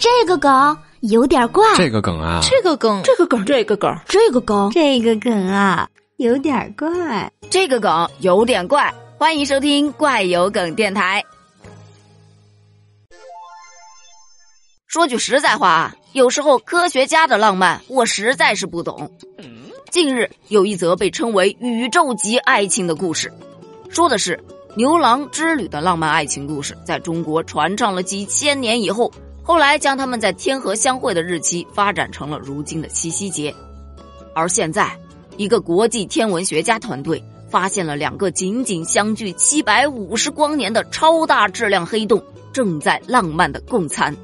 这个梗有点怪，这个梗啊，这个梗，这个梗，这个梗，这个梗，这个梗啊，有点怪，这个梗有点怪。欢迎收听怪有梗电台。说句实在话啊，有时候科学家的浪漫我实在是不懂。近日有一则被称为宇宙级爱情的故事，说的是牛郎织女的浪漫爱情故事，在中国传唱了几千年以后。后来将他们在天河相会的日期发展成了如今的七夕节，而现在，一个国际天文学家团队发现了两个仅仅相距七百五十光年的超大质量黑洞正在浪漫的共餐，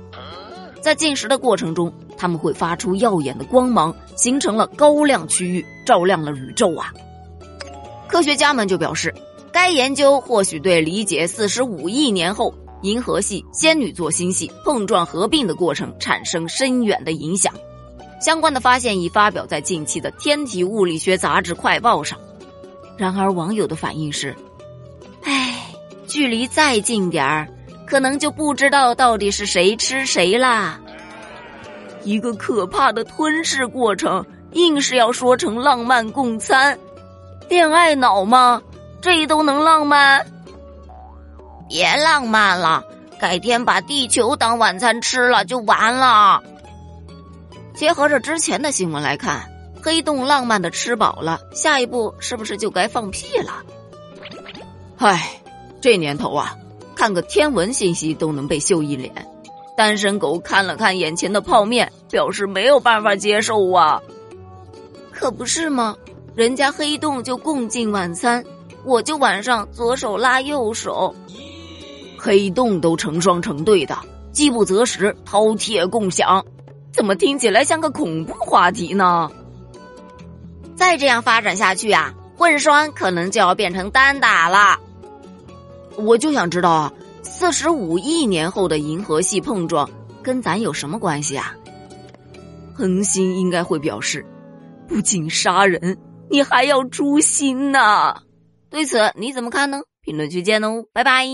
在进食的过程中，他们会发出耀眼的光芒，形成了高亮区域，照亮了宇宙啊！科学家们就表示，该研究或许对理解四十五亿年后。银河系仙女座星系碰撞合并的过程产生深远的影响，相关的发现已发表在近期的《天体物理学杂志快报》上。然而，网友的反应是：“唉，距离再近点儿，可能就不知道到底是谁吃谁啦。”一个可怕的吞噬过程，硬是要说成浪漫共餐，恋爱脑吗？这都能浪漫？别浪漫了，改天把地球当晚餐吃了就完了。结合着之前的新闻来看，黑洞浪漫的吃饱了，下一步是不是就该放屁了？唉，这年头啊，看个天文信息都能被秀一脸。单身狗看了看眼前的泡面，表示没有办法接受啊。可不是吗？人家黑洞就共进晚餐，我就晚上左手拉右手。黑洞都成双成对的，饥不择食，饕餮共享，怎么听起来像个恐怖话题呢？再这样发展下去啊，混双可能就要变成单打了。我就想知道啊，四十五亿年后的银河系碰撞跟咱有什么关系啊？恒星应该会表示，不仅杀人，你还要诛心呢。对此你怎么看呢？评论区见哦，拜拜。